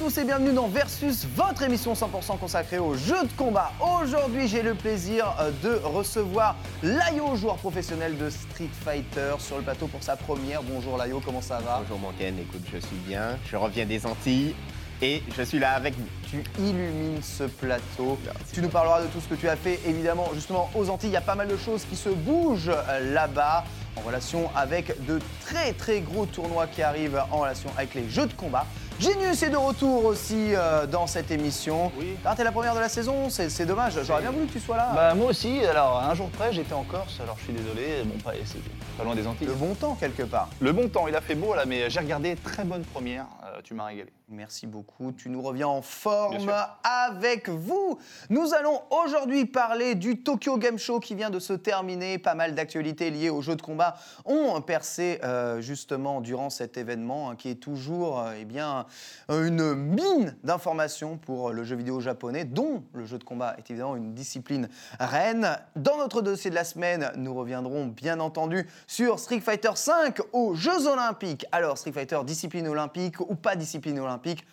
Tous et bienvenue dans Versus, votre émission 100% consacrée aux jeux de combat. Aujourd'hui, j'ai le plaisir euh, de recevoir Layo, joueur professionnel de Street Fighter, sur le plateau pour sa première. Bonjour Layo, comment ça va? Bonjour Manken, écoute, je suis bien, je reviens des Antilles et je suis là avec vous. Tu illumines ce plateau. Tu nous parleras de tout ce que tu as fait, évidemment, justement aux Antilles. Il y a pas mal de choses qui se bougent euh, là-bas en relation avec de très très gros tournois qui arrivent en relation avec les jeux de combat. Genius est de retour aussi euh, dans cette émission. Oui. Ah, t'es la première de la saison, c'est c'est dommage. J'aurais bien voulu que tu sois là. Bah moi aussi, alors un jour près j'étais en Corse, alors je suis désolé, bon pas, c'est pas loin des Antilles. Le bon temps quelque part. Le bon temps, il a fait beau là, mais j'ai regardé, très bonne première, tu m'as régalé. Merci beaucoup. Tu nous reviens en forme avec vous. Nous allons aujourd'hui parler du Tokyo Game Show qui vient de se terminer. Pas mal d'actualités liées aux jeux de combat ont percé euh, justement durant cet événement hein, qui est toujours euh, eh bien, euh, une mine d'informations pour le jeu vidéo japonais, dont le jeu de combat est évidemment une discipline reine. Dans notre dossier de la semaine, nous reviendrons bien entendu sur Street Fighter V aux Jeux Olympiques. Alors, Street Fighter, discipline olympique ou pas discipline olympique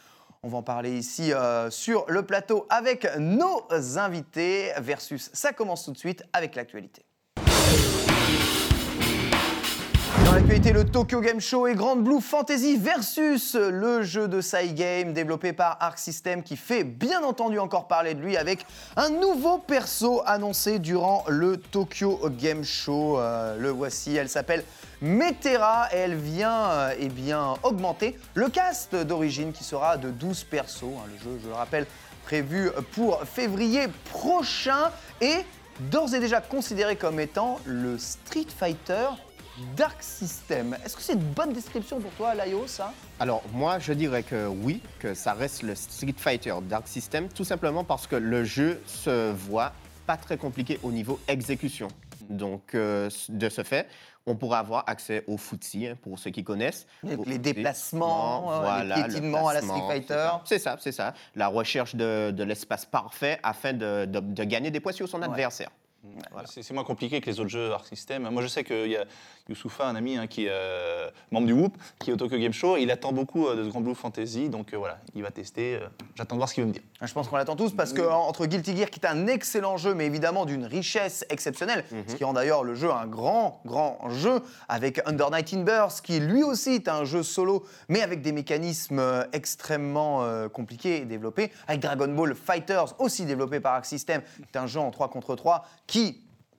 on va en parler ici euh, sur le plateau avec nos invités. Versus, ça commence tout de suite avec l'actualité. L'actualité, le Tokyo Game Show et Grand Blue Fantasy versus le jeu de Sai Game développé par Arc System qui fait bien entendu encore parler de lui avec un nouveau perso annoncé durant le Tokyo Game Show. Euh, le voici, elle s'appelle Metera et elle vient euh, eh bien, augmenter le cast d'origine qui sera de 12 persos. hein. le jeu, je le rappelle, prévu pour février prochain et d'ores et déjà considéré comme étant le Street Fighter Dark System. Est-ce que c'est une bonne description pour toi, Layo, ça Alors moi je dirais que oui, que ça reste le Street Fighter Dark System, tout simplement parce que le jeu se voit pas très compliqué au niveau exécution. Donc euh, de ce fait, on pourra avoir accès au footsie, hein, pour ceux qui connaissent. Les- déplacements, euh, les le piétinements à la Street Fighter. C'est ça, c'est ça. La recherche de, de l'espace parfait afin de, de- de gagner des points sur son adversaire. Voilà. C'est moins compliqué que les autres jeux Arc System. Moi je sais qu'il y a Youssoufa, un ami hein, qui est euh, membre du Whoop, qui est au Tokyo Game Show, il attend beaucoup euh, de ce Grand Blue Fantasy, donc euh, voilà, il va tester. J'attends de voir ce qu'il veut me dire. Je pense qu'on l'attend tous parce que entre Guilty Gear, qui est un excellent jeu, mais évidemment d'une richesse exceptionnelle, ce qui rend d'ailleurs le jeu un grand, grand jeu, avec Under Night in Burst, qui lui aussi est un jeu solo, mais avec des mécanismes extrêmement compliqués et développés, avec Dragon Ball Fighters, aussi développé par Arc System, qui est un jeu en 3 contre 3, qui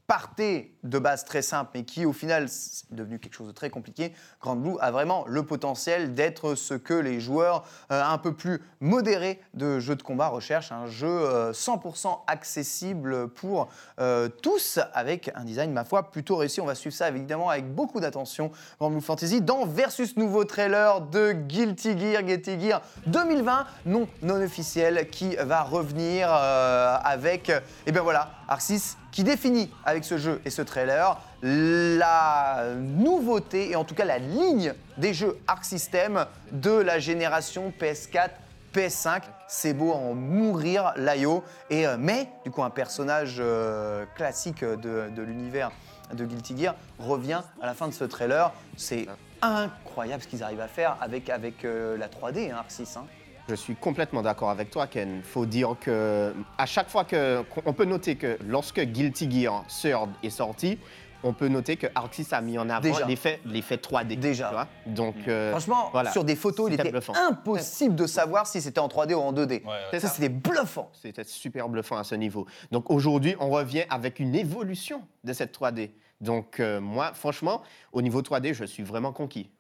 partait de base très simple, mais qui au final c'est devenu quelque chose de très compliqué, Grand Blue a vraiment le potentiel d'être ce que les joueurs euh, un peu plus modérés de jeux de combat recherchent, un jeu euh, 100% accessible pour euh, tous, avec un design, ma foi, plutôt réussi. On va suivre ça évidemment avec beaucoup d'attention, Grand Blue Fantasy, dans Versus nouveau trailer de Guilty Gear, Guilty Gear 2020, non non officiel, qui va revenir euh, avec, et bien voilà, Arxis qui définit avec ce jeu et ce trailer la nouveauté et en tout cas la ligne des jeux Arc System de la génération PS4, PS5. C'est beau en mourir, Layo. Et, euh, mais, du coup, un personnage euh, classique de, l'univers de Guilty Gear revient à la fin de ce trailer. C'est incroyable ce qu'ils arrivent à faire avec, euh, la 3D, hein, Arc 6. hein. Je suis complètement d'accord avec toi, Ken. Faut dire que à chaque fois que on peut noter que lorsque Guilty Gear Third est sorti, on peut noter que Arxis a mis en avant Déjà. l'effet l'effet 3D. Déjà. tu vois. Donc euh, Franchement, voilà. sur des photos, il était bluffant. impossible de savoir si c'était en 3D ou en 2D. C'est ça, ça. c'était bluffant. C'était super bluffant à ce niveau. Donc aujourd'hui, on revient avec une évolution de cette 3D. Donc euh, moi, franchement, au niveau 3D, je suis vraiment conquis.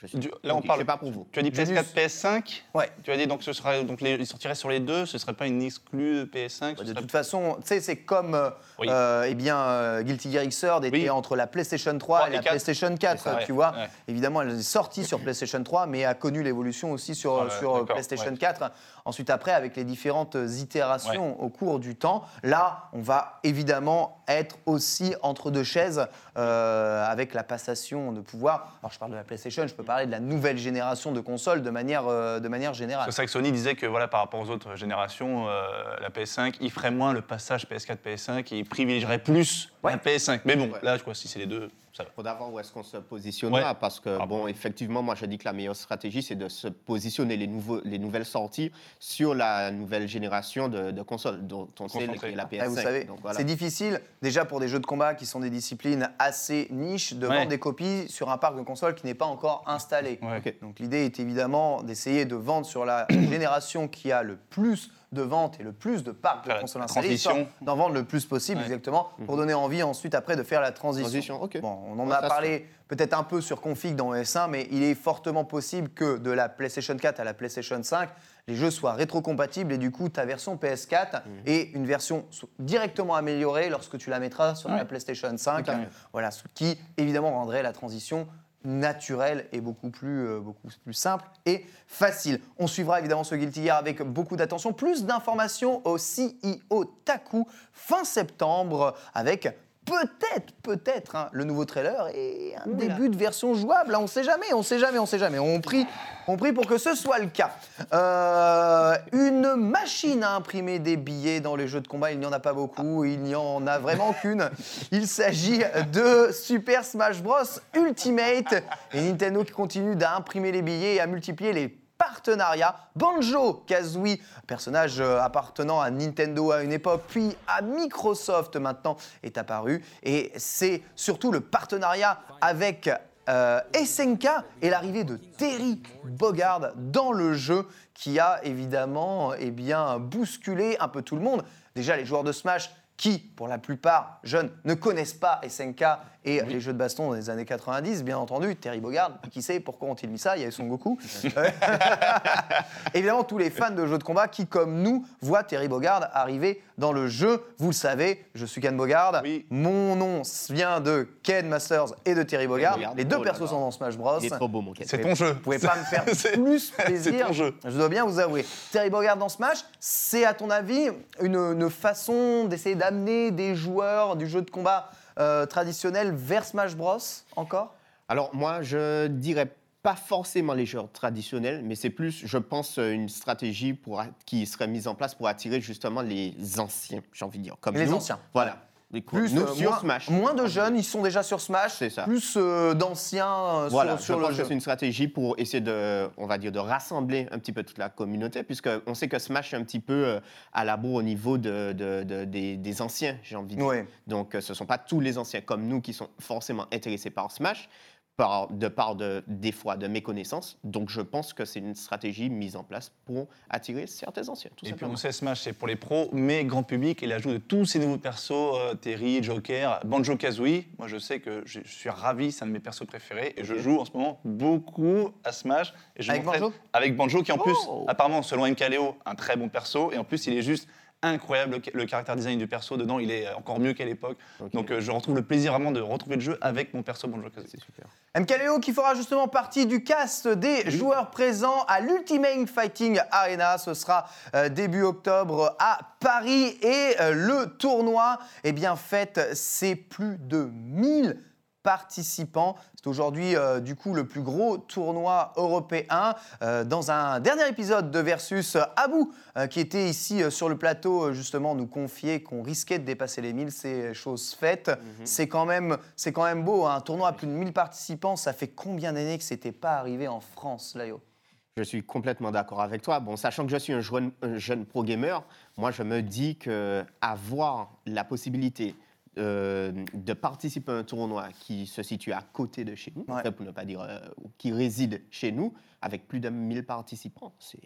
Voilà. Je suis Du- là, on parle- Je sais pas pour vous. Tu as dit J'ai PS4, lu- PS5 Ouais. Tu as dit donc ce sera donc les, ils sortiraient sur les deux, ce serait pas une exclue PS5 ce De serait- toute façon, tu sais, c'est comme euh, Oui. euh, eh bien, euh, Guilty Gear Xrd était Oui. entre la PlayStation 3 Trois et la. PlayStation 4, C'est ça, tu ouais, vois. ouais. Évidemment, elle est sortie sur PlayStation 3, mais a connu l'évolution aussi sur, Sur le- sur d'accord, PlayStation ouais. 4. Ensuite, après, avec les différentes itérations au cours du temps, là, on va évidemment être aussi entre deux chaises euh, avec la passation de pouvoir. Alors, je parle de la PlayStation, je peux parler de la nouvelle génération de consoles de manière, euh, de manière générale. C'est ça que Sony disait que voilà, par rapport aux autres générations, euh, la PS5, il ferait moins le passage PS4-PS5 et il privilégierait plus Ouais. la PS5. Mais bon, Ouais. là, je crois que si c'est les deux, va. Faudra voir où est-ce qu'on se positionnera Ouais. parce que Ah bon, effectivement, moi je dis que la meilleure stratégie c'est de se positionner les nouveaux, les nouvelles sorties sur la nouvelle génération de, de consoles dont on sait Concentré. est la Après, PS5. vous savez, voilà. c'est difficile déjà pour des jeux de combat qui sont des disciplines assez niches de Ouais. vendre des copies sur un parc de consoles qui n'est pas encore installé. Ouais. Donc l'idée est évidemment d'essayer de vendre sur la génération qui a le plus de ventes et le plus de parcs de Faire la- consoles installées, d'en vendre le plus possible Ouais. exactement pour donner envie ensuite après de faire la transition. Bon, on en Ouais, a parlé peut-être un peu sur config dans ES1, mais il est fortement possible que de la PlayStation 4 à la PlayStation 5, les jeux soient rétrocompatibles et du coup ta version PS4 Mhm. est une version directement améliorée lorsque tu la mettras sur la. PlayStation 5. Tout à fait. Voilà, ce qui évidemment rendrait la transition naturelle et beaucoup plus, euh, beaucoup plus simple et facile. On suivra évidemment ce Guilty Gear avec beaucoup d'attention. Plus d'informations au CEO Taku fin septembre avec peut-être, peut-être hein, le nouveau trailer et un début de version jouable. On sait jamais, on sait jamais, on sait jamais. On prie, on prie pour que ce soit le cas. Euh, une machine à imprimer des billets dans les jeux de combat, il n'y en a pas beaucoup, il n'y en a vraiment qu'une. Il s'agit de Super Smash Bros Ultimate et Nintendo qui continue d'imprimer les billets et à multiplier les partenariats. Banjo Kazooie, personnage euh, appartenant à Nintendo à une époque, puis à Microsoft maintenant, est apparu. Et c'est surtout le partenariat avec euh, SNK et l'arrivée de Terry Bogard dans le jeu qui a évidemment eh bousculé un peu tout le monde. Déjà, les joueurs de Smash qui, pour la plupart jeunes, ne connaissent pas SNK et les jeux de baston des années 90, bien entendu. Terry Bogard, qui sait pourquoi ont-ils mis ça Il y avait Son Goku. Évidemment, tous les fans de jeux de combat qui, comme nous, voient Terry Bogard arriver dans le jeu. Vous le savez, je suis Ken Bogard. Oui. Mon nom vient de Ken Masters et de Terry Bogard. Bogard. Les deux Oh persos sont dans Smash Bros. Il est trop beau, mon Ken. C'est ton jeu. Vous pouvez pas me faire C'est- plus c'est plaisir. ton jeu. Je dois bien vous avouer. Terry Bogard dans Smash, c'est à ton avis une, une façon d'essayer d'amener des joueurs du jeu de combat euh, traditionnel vers Smash Bros encore? Alors moi, je dirais pas forcément les joueurs traditionnels, mais c'est plus, je pense, euh, une stratégie pour, qui serait mise en place pour attirer justement les anciens, j'ai envie de dire. Comme Les nous. anciens. Voilà. Co- Plus nous euh, sur moins, Smash. moins de jeunes, ils sont déjà sur Smash. C'est ça. Plus euh, d'anciens euh, Voilà, sur, sur je le jeu. que c'est une stratégie pour essayer de, on va dire, de rassembler un petit peu toute la communauté, puisque on sait que Smash est un petit peu à la bourre au niveau de, de- de- des, des anciens, j'ai envie de dire. Ouais. Donc, ce ne sont pas tous les anciens comme nous qui sont forcément intéressés par Smash, par, de part de, des fois de méconnaissance. Donc, je pense que c'est une stratégie mise en place pour attirer certains anciens, tout Et puis on sait Smash c'est pour les pros, mais grand public et l'ajout de tous ces nouveaux persos, euh, Terry, Joker, Banjo Kazooie. Moi je sais que je, je suis ravi, c'est un de mes persos préférés et je joue en ce moment beaucoup à Smash. Et je Avec Banjo? Avec Banjo qui en plus, Oh. apparemment selon MKLeo, un très bon perso et en plus il est juste incroyable le, le caractère design du perso dedans, il est encore mieux qu'à l'époque. Donc euh, je retrouve le plaisir vraiment de retrouver le jeu avec mon perso Banjo Kazooie. C'est super. MKLeo qui fera justement partie du cast des joueurs présents à l'Ultimate Fighting Arena. Ce sera euh, début octobre à Paris et euh, le tournoi, eh bien, fête ses plus de 1000 participants. C'est aujourd'hui euh, du coup le plus gros tournoi européen. Euh, dans un dernier épisode de Versus, euh, Abou, euh, qui était ici sur le plateau, justement nous confiait qu'on risquait de dépasser les 1000, c'est chose faite. C'est quand, même- c'est quand même beau, hein. un tournoi à plus de 1000 participants, ça fait combien d'années que c'était pas arrivé en France, Layo? Je suis complètement d'accord avec toi. Bon, sachant que je suis un jeune, un jeune pro gamer, moi je me dis que avoir la possibilité euh, de participer à un tournoi qui se situe à côté de chez nous, Ouais. pour ne pas dire euh, qui réside chez nous, avec plus de 1000 participants, c'est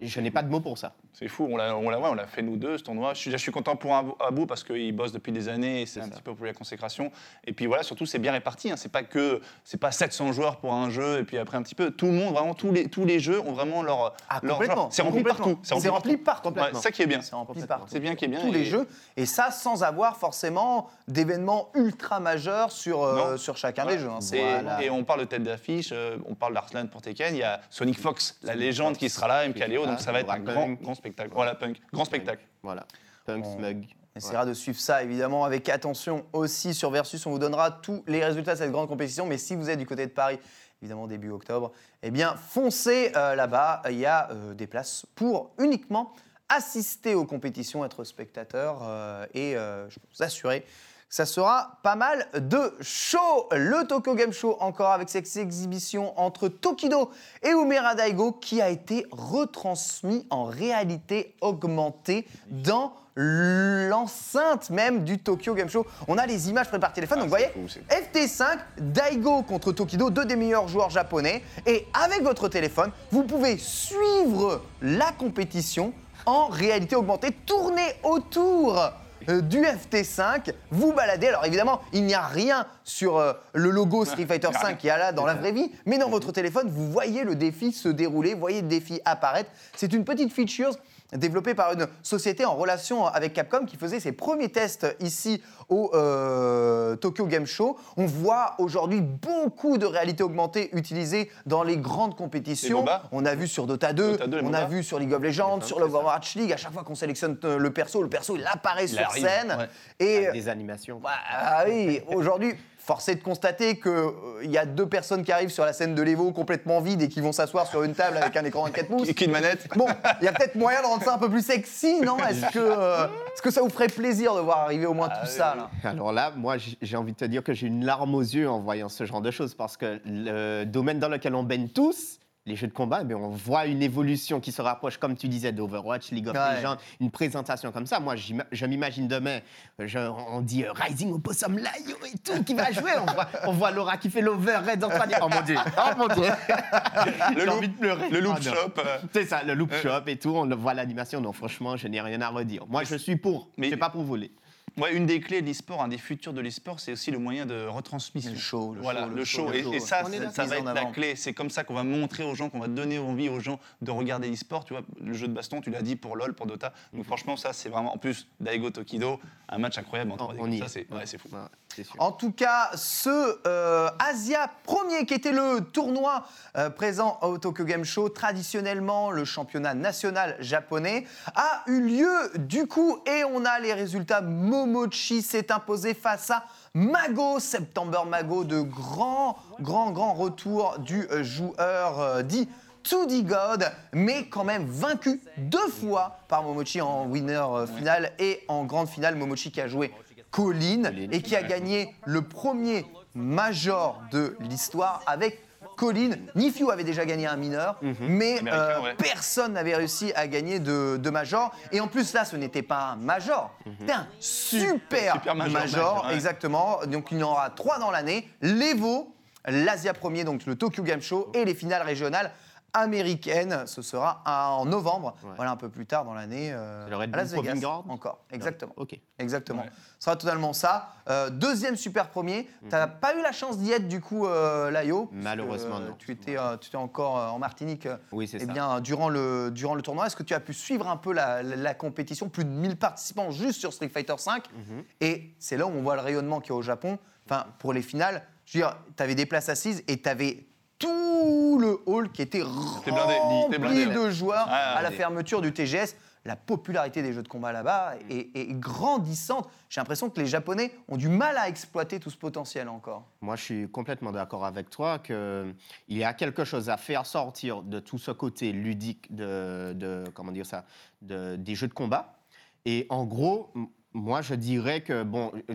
Je n'ai pas de mots pour ça. C'est fou, on l'a on l'a- ouais, on l'a fait nous deux, ce tournoi. Je suis, je suis content pour Abou parce qu'il bosse depuis des années et c'est un ça. petit peu pour la consécration. Et puis voilà, surtout, c'est bien réparti. Hein. C'est pas que c'est pas 700 joueurs pour un jeu et puis après un petit peu. Tout le monde, vraiment, tous les, tous les jeux ont vraiment leur. Ah, leur complètement. genre. C'est rempli Complètement. partout. C'est rempli partout. Ouais, c'est ça qui est bien. C'est rempli Complètement. partout. C'est bien qui est bien. tous et- les jeux, et ça sans avoir forcément d'événements ultra majeurs sur, euh, sur chacun Ouais. des jeux. hein. Et, Voilà. et on parle de tête d'affiche, euh, on parle d'Arslan pour Tekken, il y a Sonic Fox, la légende qui sera là, MKLeo, donc ça va être un grand, grand spectacle. Voilà, Punk, grand spectacle. Voilà. Punk, On- Smug. On essaiera de suivre ça évidemment avec attention aussi sur Versus. On vous donnera tous les résultats de cette grande compétition. Mais si vous êtes du côté de Paris, évidemment début octobre, eh bien foncez euh, là-bas. Il y a euh, des places pour uniquement assister aux compétitions, être spectateur euh, et euh, je peux vous assurer. Ça sera pas mal de show. Le Tokyo Game Show, encore avec cette exhibition entre Tokido et Umera Daigo, qui a été retransmis en réalité augmentée dans l'enceinte même du Tokyo Game Show. On a les images préparées par téléphone, donc vous voyez, fou, c'est FT5, Daigo contre Tokido, deux des meilleurs joueurs japonais. Et avec votre téléphone, vous pouvez suivre la compétition en réalité augmentée, tourner autour du FT5, vous baladez. Alors évidemment, il n'y a rien sur euh, le logo Street Fighter Il y a 5 rien. qu'il y a là dans la vraie vie, mais dans votre téléphone, vous voyez le défi se dérouler, vous voyez le défi apparaître. C'est une petite feature développée par une société en relation avec Capcom qui faisait ses premiers tests ici au euh, Tokyo Game Show. On voit aujourd'hui beaucoup de réalité augmentée utilisée dans les grandes compétitions. Les. On a vu sur Dota 2, Dota 2, les on a vu sur League of Legends, sur l'Overwatch League. À chaque fois qu'on sélectionne euh, le perso, le perso il apparaît sur arrive, scène. ouais. Et Avec des animations. bah, ah oui, aujourd'hui, force est de constater qu'il y a deux personnes qui arrivent sur la scène de l'Evo complètement vide et qui vont s'asseoir sur une table avec un écran 24 pouces. Et qu'une manette. Bon, il y a peut-être moyen de rendre ça un peu plus sexy, non? Est-ce que, euh, que ça vous ferait plaisir de voir arriver au moins tout ça là? Alors là, moi, j'ai envie de te dire que j'ai une larme aux yeux en voyant ce genre de choses parce que le domaine dans lequel on baigne tous, les jeux de combat, eh on voit une évolution qui se rapproche, comme tu disais, d'Overwatch, League of Ouais. Legends, une présentation comme ça. Moi, je m'imagine demain, euh, je- on dit euh, Rising Opossum Layo et tout qui va jouer. On voit, on voit Laura qui fait l'overhead en train de dire Oh mon Dieu, oh mon Dieu. Le J'ai loop- envie de pleurer. Le loop Ah, non. shop. euh, C'est ça, le loop shop et tout, on le voit l'animation. Donc franchement, je n'ai rien à redire. Moi, je suis pour, Mais- mais c'est pas pour voler. Ouais, une des clés de l'e-sport, un des futurs de l'e-sport, c'est aussi le moyen de retransmission. Le show, le voilà, show, le le show, le Et, show, et ça. On ça, va être la clé. C'est comme ça qu'on va montrer aux gens, qu'on va donner envie aux gens de regarder l'e-sport. Tu vois, le jeu de baston, tu l'as dit pour LoL, pour Dota. Donc franchement, ça, c'est vraiment. En plus, Daigo Tokido, un match incroyable en 3D. on y ça, est. c'est ouais, c'est fou. Sûr. En tout cas, ce euh, Asia premier qui était le tournoi euh, présent au Tokyo Game Show, traditionnellement le championnat national japonais, a eu lieu du coup et on a les résultats. Momochi s'est imposé face à Mago, September Mago, de grand, grand, grand retour du euh, joueur euh, dit 2D God, mais quand même vaincu deux fois par Momochi en winner euh, final et en grande finale. Momochi qui a joué Colin et qui a gagné le premier major de l'histoire avec Colin. Nifiu avait déjà gagné un mineur, mais Américain, euh, ouais. personne n'avait réussi à gagner de, de major. Et en plus, là, ce n'était pas un major, c'était un super, Super major, major, ouais. exactement. Donc il y en aura trois dans l'année. L'Evo, l'Asia premier, donc le Tokyo Game Show, et les finales régionales américaines. Ce sera en novembre, Ouais. voilà un peu plus tard dans l'année. euh, à Las Vegas. Encore, exactement. Ok. Exactement. Ouais. Ce sera totalement ça. Euh, deuxième super premier. Tu n'as pas eu la chance d'y être du coup, euh, Layo Malheureusement, euh, non. Tu étais, euh, tu étais encore euh, en Martinique. Oui, c'est eh ça. bien, durant le, durant le tournoi, est-ce que tu as pu suivre un peu la, la- la compétition? Plus de 1000 participants juste sur Street Fighter V. Mhm. Et c'est là où on voit le rayonnement qu'il y a au Japon. Enfin, pour les finales, je veux dire, tu avais des places assises et tu avais tout le hall qui était rempli blindé, de joueurs Ah, à la fermeture du TGS. La popularité des jeux de combat là-bas est, est grandissante. J'ai l'impression que les Japonais ont du mal à exploiter tout ce potentiel encore. Moi, je suis complètement d'accord avec toi qu'il y a quelque chose à faire sortir de tout ce côté ludique de, de- comment dire ça, de- des jeux de combat. Et en gros, moi, je dirais que, bon, euh,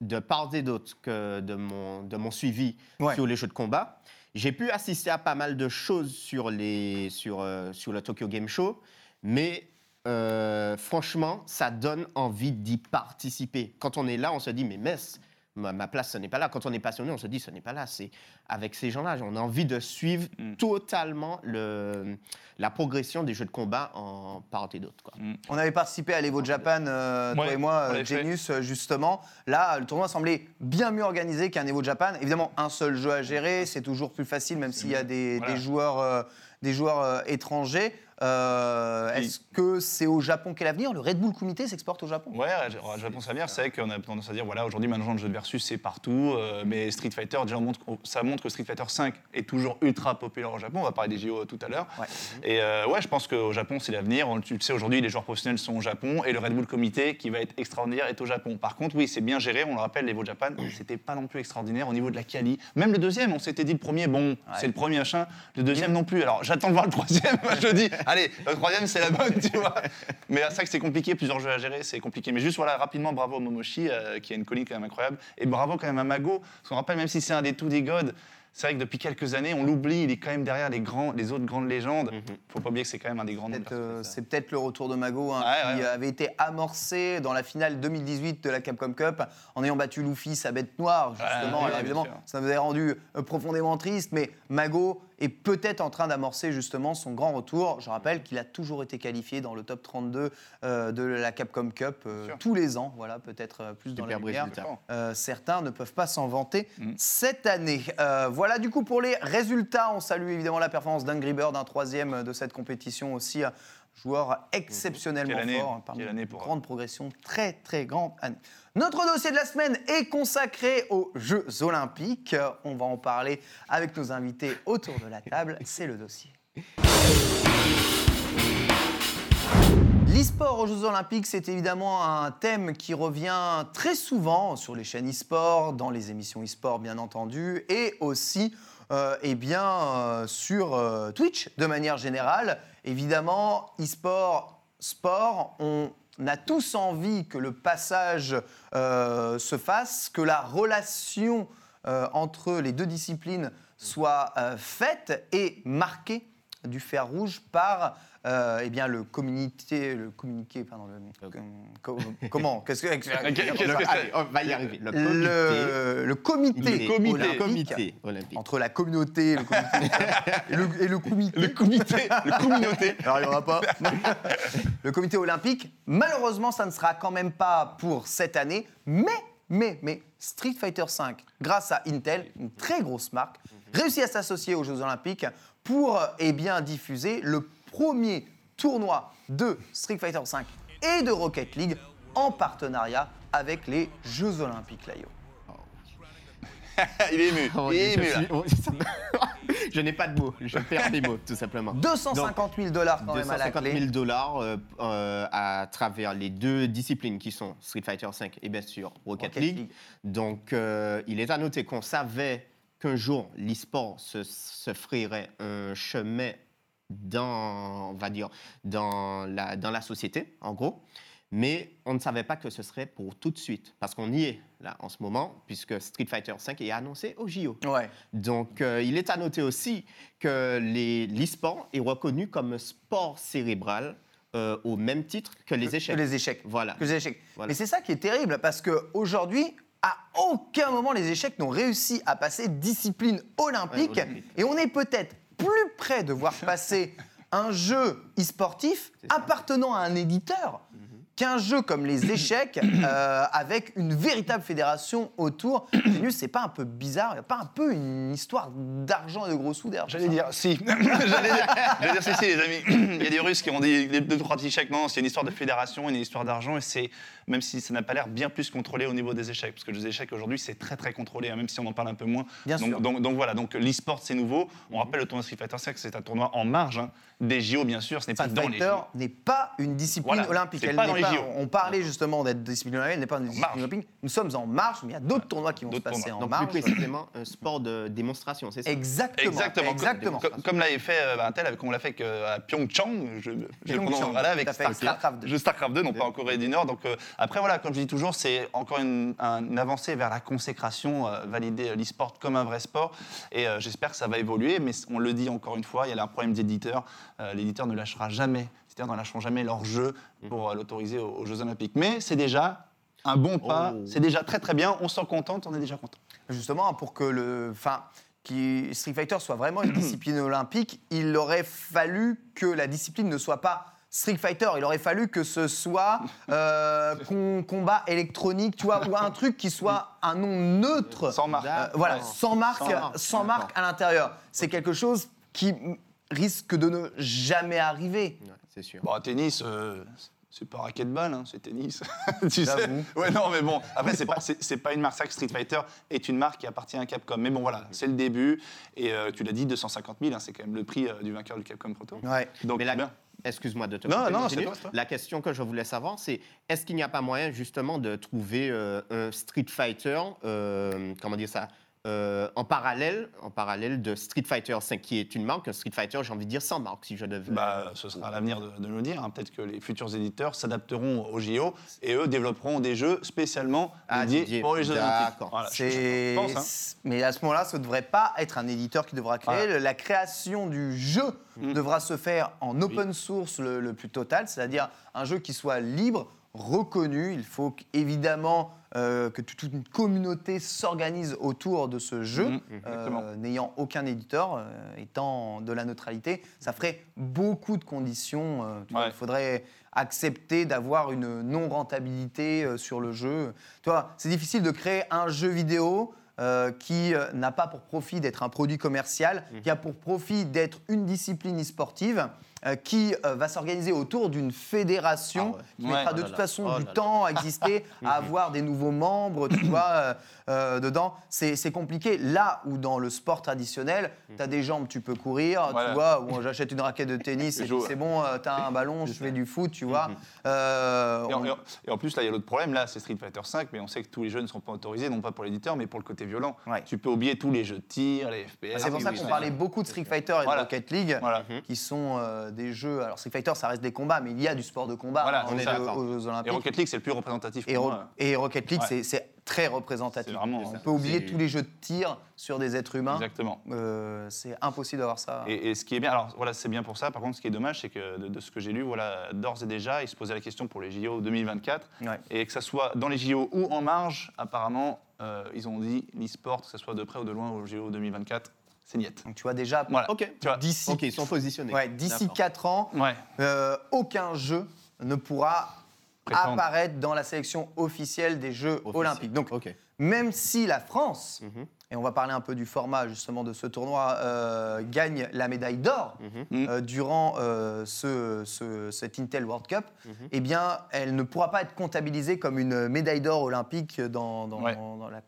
de part et d'autre que de mon, de mon suivi Ouais. sur les jeux de combat, j'ai pu assister à pas mal de choses sur, les, sur, euh, sur le Tokyo Game Show, mais euh, franchement, ça donne envie d'y participer. Quand on est là, on se dit, mais Mess, ma, ma place, ce n'est pas là. Quand on est passionné, on se dit, ce n'est pas là. C'est avec ces gens-là, on a envie de suivre Mm. totalement le, la progression des jeux de combat en part et d'autre. quoi. On avait participé à l'Evo Japan, euh, toi Ouais, et moi, euh, fait. Genius, euh, justement. Là, le tournoi semblait bien mieux organisé qu'un Evo Japan. Évidemment, un seul jeu à gérer, c'est toujours plus facile, même s'il y a des, Voilà. des joueurs, euh, des joueurs euh, étrangers. Euh, Et- Est-ce que c'est au Japon qu'est l'avenir? Le Red Bull Comité s'exporte au Japon? Ouais, au Japon, ça vient. C'est vrai qu'on a tendance à dire, voilà, aujourd'hui, maintenant, le jeu de versus, c'est partout. euh, mais Street Fighter, déjà, on montre, ça montre que Street Fighter 5 est toujours ultra populaire au Japon. On va parler des JO tout à l'heure. Ouais. Et euh, ouais, je pense qu'au Japon, c'est l'avenir. Tu le sais, aujourd'hui, les joueurs professionnels sont au Japon et le Red Bull Comité, qui va être extraordinaire, est au Japon. Par contre, oui, c'est bien géré. On le rappelle, l'Evo Japan, c'était pas non plus extraordinaire au niveau de la quali. Même le deuxième, on s'était dit le premier, bon, c'est le premier machin. Le deuxième non plus. Alors, j'attends de voir le troisième. je dis, allez, le troisième, c'est la bonne, tu vois. Mais c'est vrai que c'est compliqué, plusieurs jeux à gérer, c'est compliqué. Mais juste, voilà, rapidement, bravo à Momoshi, euh, qui a une colline quand même incroyable. Et bravo quand même à Mago, parce qu'on rappelle, même si c'est un des tout des gods, c'est vrai que depuis quelques années, on l'oublie, il est quand même derrière les, grands, les autres grandes légendes. Faut pas oublier que c'est quand même un des grands euh. C'est peut-être le retour de Mago hein, qui ouais, ouais. avait été amorcé dans la finale 2018 de la Capcom Cup en ayant battu Luffy, sa bête noire, justement. ouais, Alors évidemment, ça nous avait rendu euh, profondément triste, mais Mago est peut-être en train d'amorcer justement son grand retour. Je rappelle qu'il a toujours été qualifié dans le top 32 euh, de la Capcom Cup euh, tous les ans. Voilà, peut-être euh, plus dans la lumière. Euh, certains ne peuvent pas s'en vanter Mm. cette année. Euh, voilà du coup pour les résultats. On salue évidemment la performance d'Angry Bird, un troisième de cette compétition aussi. Joueur exceptionnellement Quelle année, fort, hein, parmi une pour- grande progression, très très grande année. Notre dossier de la semaine est consacré aux Jeux Olympiques. On va en parler avec nos invités autour de la table. C'est le dossier. L'e-sport aux Jeux Olympiques, c'est évidemment un thème qui revient très souvent sur les chaînes e-sport, dans les émissions e-sport bien entendu, et aussi eh bien, euh, sur euh, Twitch de manière générale. Évidemment, e-sport, sport, on a tous envie que le passage euh, se fasse, que la relation euh, entre les deux disciplines soit euh, faite et marquée du fer rouge par euh, eh bien, le communiqué, le communiqué, pardon, le, comment, qu'est-ce que, allez, on va y arriver. Le comité, le, le comité, comité. olympique, entre la communauté le comité, et, le, et le comité. Le comité, le communauté. Il n'arrivera pas. le comité olympique, malheureusement, ça ne sera quand même pas pour cette année, mais, mais, mais, Street Fighter V, grâce à Intel, une très grosse marque, réussit à s'associer aux Jeux olympiques pour eh bien, diffuser le premier tournoi de Street Fighter V et de Rocket League en partenariat avec les Jeux olympiques, Laio. Il est ému. Oh, il est je ému, là. je n'ai pas de mots, je perds mes mots, tout simplement. 250 000 dollars quand même à la 250 clé. 000 dollars euh, euh, à travers les deux disciplines qui sont Street Fighter V et bien sûr Rocket, Rocket League. League. Donc, euh, il est à noter qu'on savait qu'un jour, l'e-sport se, se ferait un chemin dans, on va dire, dans la, dans la société, en gros. Mais on ne savait pas que ce serait pour tout de suite, parce qu'on y est là en ce moment, puisque Street Fighter V est annoncé au JO. Ouais. Donc, euh, il est à noter aussi que les- l'e-sport est reconnu comme sport cérébral euh, au même titre que les échecs. Que les échecs. Voilà. Que les échecs. Voilà. Mais c'est ça qui est terrible, parce qu'aujourd'hui, à aucun moment les échecs n'ont réussi à passer discipline olympique. Ouais, olympique. Et on est peut-être plus près de voir passer un jeu e-sportif appartenant à un éditeur qu'un jeu comme les échecs euh, avec une véritable fédération autour. C'est pas un peu bizarre Il n'y a pas un peu une histoire d'argent et de gros sous derrière J'allais dire, si. J'allais dire, si, si, les amis. Il y a des Russes qui ont dit deux, trois petits échecs. Non, c'est une histoire de fédération, une histoire d'argent. Et c'est, même si ça n'a pas l'air bien plus contrôlé au niveau des échecs. Parce que les échecs aujourd'hui, c'est très, très contrôlé, hein, même si on en parle un peu moins. Bien donc, sûr. Donc, donc voilà, donc l'e-sport, c'est nouveau. On rappelle le tournoi Street Fighter 5, c'est un tournoi en marge hein, des JO, bien sûr. Ce n'est pas Street dans les Fighter JO. n'est pas une discipline Voilà, olympique. Elle pas dans les pas- JO. On parlait justement d'être discipline olympique, elle n'est pas une discipline olympique. Nous sommes en marche, mais il y a d'autres tournois qui vont se passer tournois. en Donc, marche. plus précisément, un sport de démonstration, c'est ça? Exactement. Exactement. Exactement. Comme, comme l'avait fait euh, Intel, avec- comme on l'a fait avec, euh, à Pyeongchang, je, je le prononce, voilà, avec Starcraft 2. Jeu StarCraft 2, non pas en Corée du Nord. Donc euh, après voilà, comme je dis toujours, c'est encore une, un- une avancée vers la consécration, euh, valider euh, l'e-sport comme un vrai sport. Et euh, j'espère que ça va évoluer, mais on le dit encore une fois, il y a un problème d'éditeur. Euh, L'éditeur ne lâchera jamais, éditeurs ne lâcheront jamais leur jeu pour euh, l'autoriser aux, aux Jeux Olympiques. Mais c'est déjà Un bon pas, Oh. c'est déjà très très bien. On s'en contente, on est déjà content. Justement, pour que le, enfin, qui Street Fighter soit vraiment une discipline olympique, il aurait fallu que la discipline ne soit pas Street Fighter. Il aurait fallu que ce soit euh, com- combat électronique, tu vois, ou un truc qui soit un nom neutre. Sans marque. Euh, voilà, sans marque, Sans marque, sans marque d'accord. à l'intérieur. C'est quelque chose qui mm, risque de ne jamais arriver. Ouais, c'est sûr. Bon, tennis, euh, c'est pas raquette-balle, hein, c'est tennis. tu sais. Ouais, non, mais bon, après, c'est pas, c'est, c'est pas une marque. Street Fighter est une marque qui appartient à Capcom. Mais bon, voilà, c'est le début. Et euh, tu l'as dit, 250 000, hein, c'est quand même le prix euh, du vainqueur du Capcom Pro Tour. Ouais. Donc, Mais la- bien. Excuse-moi de te Non, couper, non, continue. toi, toi. La question que je voulais savoir, c'est est-ce qu'il n'y a pas moyen justement de trouver euh, un Street Fighter, euh, comment dire ça, euh, en parallèle, en parallèle de Street Fighter 5, qui est une marque, un Street Fighter, j'ai envie de dire sans marque, si je devais. Bah, ce sera à l'avenir de, de nous le dire. hein. Peut-être que les futurs éditeurs s'adapteront au JO et eux développeront des jeux spécialement Ah, dédiés pour les Jeux Olympiques. Voilà, pense, hein. Mais à ce moment-là, ce ne devrait pas être un éditeur qui devra créer. Voilà. La création du jeu Mm. devra se faire en open source le, le plus total, c'est-à-dire un jeu qui soit libre, reconnu. Il faut évidemment euh, que toute une communauté s'organise autour de ce jeu, Mhm, euh, n'ayant aucun éditeur, euh, étant de la neutralité. Ça ferait beaucoup de conditions. Ouais. il faudrait accepter d'avoir une non-rentabilité sur le jeu. C'est difficile de créer un jeu vidéo euh, qui euh, n'a pas pour profit d'être un produit commercial, Mhm. qui a pour profit d'être une discipline e-sportive, euh, qui euh, va s'organiser autour d'une fédération Ah ouais. qui mettra Oh de là toute là. façon Oh du là. temps à exister, à avoir des nouveaux membres, tu vois, euh, dedans. C'est compliqué. Là où dans le sport traditionnel, tu as des jambes, tu peux courir, Voilà. tu vois, ou j'achète une raquette de tennis et c'est bon, tu as un ballon, je fais du foot, tu vois. Et en, on- et en- plus, là, il y a l'autre problème. Là, c'est Street Fighter 5, mais on sait que tous les jeux ne sont pas autorisés, non pas pour l'éditeur, mais pour le côté violent. Ouais. Tu peux oublier tous les jeux de tir, les FPS. C'est pour ça qu'on parlait beaucoup de Street Fighter et Voilà. de Rocket League, Voilà. qui sont euh, des jeux. Alors Street Fighter, ça reste des combats, mais il y a du sport de combat Voilà, hein, on est d'accord. aux Jeux Et Olympiques. Rocket League, c'est le plus représentatif Et, moi. et Rocket League, Ouais. c'est- très représentatif. Vraiment- On peut oublier tous les jeux de tir sur des êtres humains. Exactement. Euh, c'est impossible d'avoir ça. Et, et ce qui est bien, alors voilà, c'est bien pour ça. Par contre, ce qui est dommage, c'est que de, de ce que j'ai lu, voilà, d'ores et déjà, il se posait la question pour les JO 2024, Ouais. et que ça soit dans les JO ou en marge, apparemment, euh, ils ont dit l'e-sport, que ce soit de près ou de loin aux JO 2024, c'est niette. Donc tu vois déjà, Voilà. Ok. Tu vois, d'ici Ok, ils sont positionnés. ouais, d'ici D'accord. 4 ans, ouais. euh, aucun jeu ne pourra Prétendre. apparaître dans la sélection officielle des Jeux Officiel. Olympiques. Donc Ok. même si la France, Mhm. Et on va parler un peu du format justement de ce tournoi, euh, gagne la médaille d'or Mhm. euh, durant euh, ce, ce- cet Intel World Cup, Mhm. eh bien, elle ne pourra pas être comptabilisée comme une médaille d'or olympique dans, dans- Ouais. dans la,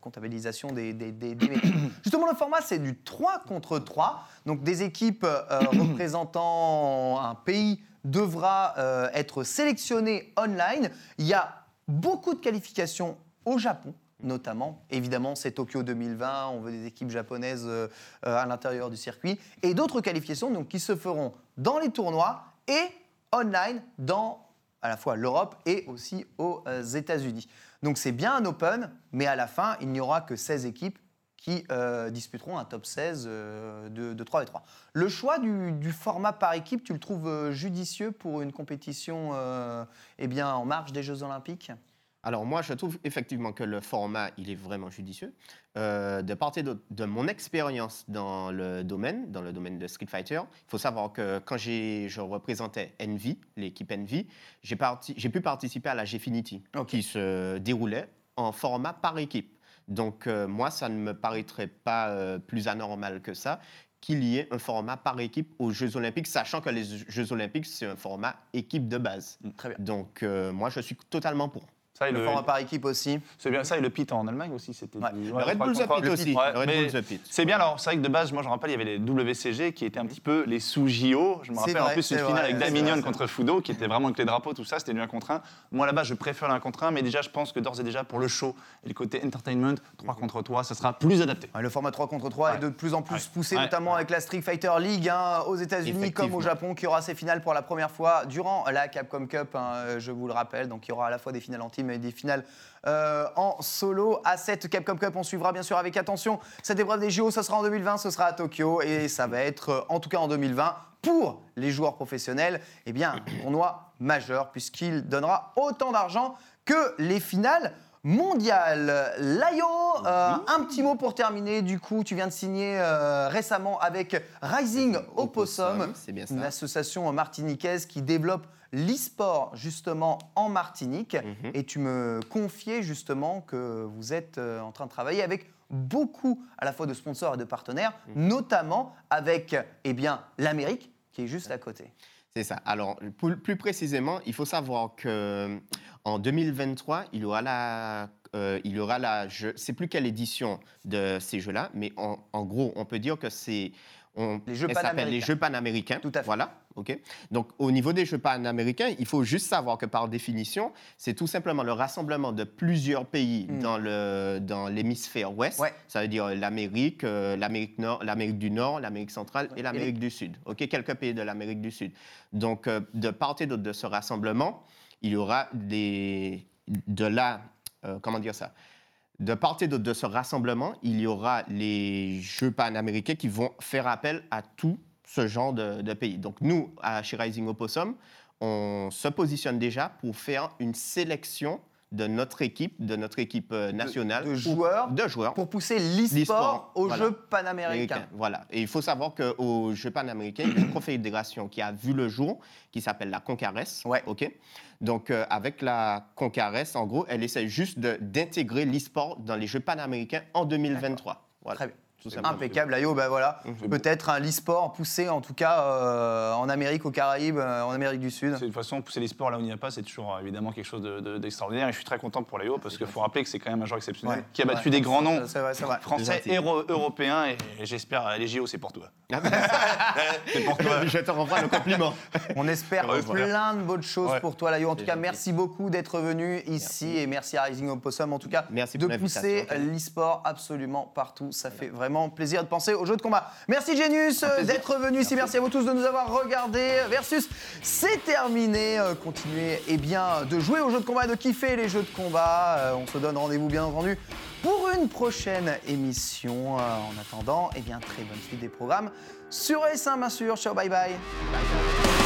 comptabilisation des, des- des- des médailles. Justement, le format, c'est du 3 contre 3. Donc, des équipes euh, représentant un pays devra euh, être sélectionnées online. Il y a beaucoup de qualifications au Japon notamment. Évidemment, c'est Tokyo 2020, on veut des équipes japonaises euh, à l'intérieur du circuit. Et d'autres qualifications donc, qui se feront dans les tournois et online dans à la fois l'Europe et aussi aux euh, États-Unis. Donc c'est bien un open, mais à la fin, il n'y aura que 16 équipes qui euh, disputeront un top 16 euh, de, de 3 et 3. Le choix du, format par équipe, tu le trouves judicieux pour une compétition eh bien, en marge des Jeux Olympiques? Alors moi, je trouve effectivement que le format, il est vraiment judicieux. Euh, de partir de, de mon expérience dans le domaine, dans le domaine de Street Fighter, il faut savoir que quand j'ai- je représentais Envy, l'équipe Envy, j'ai parti- pu participer à la Gfinity, qui se déroulait en format par équipe. Donc euh, moi, ça ne me paraîtrait pas euh, plus anormal que ça qu'il y ait un format par équipe aux Jeux Olympiques, sachant que les Jeux Olympiques, c'est un format équipe de base. Très bien. Donc euh, moi, je suis totalement pour. Ça, et Le le, format par équipe aussi. c'est bien ça, et le pit en Allemagne aussi, c'était Ouais. Le Red Bull The. Pit aussi. Ouais, Le Red Bull The Pit. C'est bien, alors c'est vrai que de base, moi je me rappelle, il y avait les WCG qui étaient un petit peu les sous-JO. Je me rappelle en plus une finale vrai, avec vrai, contre Fudo qui était vraiment avec les drapeaux, tout ça, c'était du 1 contre 1. Moi là-bas, je préfère le 1 contre 1, mais déjà, je pense que d'ores et déjà, pour le show et le côté entertainment, 3 contre 3, ça sera plus adapté. Le format 3 contre 3 est de plus en plus poussé, notamment avec la Street Fighter League hein, aux États-Unis comme au. Japon, qui aura ses finales pour la première fois durant la Capcom Cup, hein, je vous le rappelle. Donc il y aura à la fois des finales en team des finales euh, en solo. À cette Capcom Cup, on suivra bien sûr avec attention cette épreuve des JO. Ce sera en 2020, ce sera à Tokyo et ça va être, euh, en tout cas en 2020, pour les joueurs professionnels, eh bien, un tournoi majeur puisqu'il donnera autant d'argent que les finales mondiales. Layo, euh, un petit mot pour terminer. Du coup, tu viens de signer euh, récemment avec Rising Opossum, bien ça. une association martiniquaise qui développe l'e-sport justement en Martinique. Mhm. Et tu me confiais justement que vous êtes euh, en train de travailler avec beaucoup à la fois de sponsors et de partenaires, Mhm. notamment avec eh bien l'Amérique qui est juste à côté. C'est ça. Alors, plus précisément, il faut savoir que en 2023, il y aura la, euh, il y aura la, je sais plus quelle édition de ces jeux-là, mais en, en gros, on peut dire que c'est on, Les Jeux panaméricains. les Jeux panaméricains. Tout à fait. Voilà. Ok. Donc, au niveau des Jeux panaméricains, il faut juste savoir que par définition, c'est tout simplement le rassemblement de plusieurs pays Mm. dans le dans l'hémisphère ouest. Ouais. Ça veut dire l'Amérique, euh, l'Amérique nord, l'Amérique du Nord, l'Amérique centrale et l'Amérique du Sud. Ok, quelques pays de l'Amérique du Sud. Donc, euh, de part et d'autre de ce rassemblement, il y aura de là, euh, comment dire ça? De part et d'autre de ce rassemblement, il y aura les Jeux panaméricains qui vont faire appel à tout ce genre de, pays. Donc nous, à chez Rising Opossum, on se positionne déjà pour faire une sélection de notre équipe, de notre équipe euh, nationale. de joueurs De joueurs. Pour pousser l'e-sport aux voilà. Jeux panaméricains. Américain, Voilà. Et il faut savoir qu'aux Jeux panaméricains, il y a une confédération qui a vu le jour, qui s'appelle la Concares. Ouais. OK? Donc, euh, avec la Concares, en gros, elle essaie juste d'intégrer l'e-sport dans les Jeux panaméricains en 2023. Voilà. Très bien. Tout simplement. Impeccable, Ayo, ben voilà. Mhm. Peut-être un e-sport poussé en tout cas euh, en Amérique, aux Caraïbes, euh, en Amérique du Sud. C'est une façon de pousser les sports là où il n'y a pas, c'est toujours euh, évidemment quelque chose de- de- d'extraordinaire. et je suis très content pour Léo parce qu'il faut rappeler que c'est quand même un joueur exceptionnel Ouais. qui a battu Ouais. des grands noms C'est vrai, c'est vrai. français et européens. Et j'espère les JO, c'est pour toi. c'est pour toi. Je te renvoie le compliment. On espère plein de bonnes choses Ouais. pour toi, Layo. En tout cas, gentil. merci beaucoup d'être venu ici et merci à Rising Opossum, en tout cas, Merci de pousser l'e-sport absolument partout. Ça fait vraiment plaisir de penser aux jeux de combat. Merci Genius euh, d'être venu ici. Merci à vous tous de nous avoir regardés. Versus, c'est terminé. Euh, Continuez eh bien, de jouer aux jeux de combat, de kiffer les jeux de combat. Euh, On se donne rendez-vous, bien entendu, pour une prochaine émission. En attendant, eh bien, très bonne suite des programmes sur S1, bien sûr. Ciao, bye bye. Bye, bye.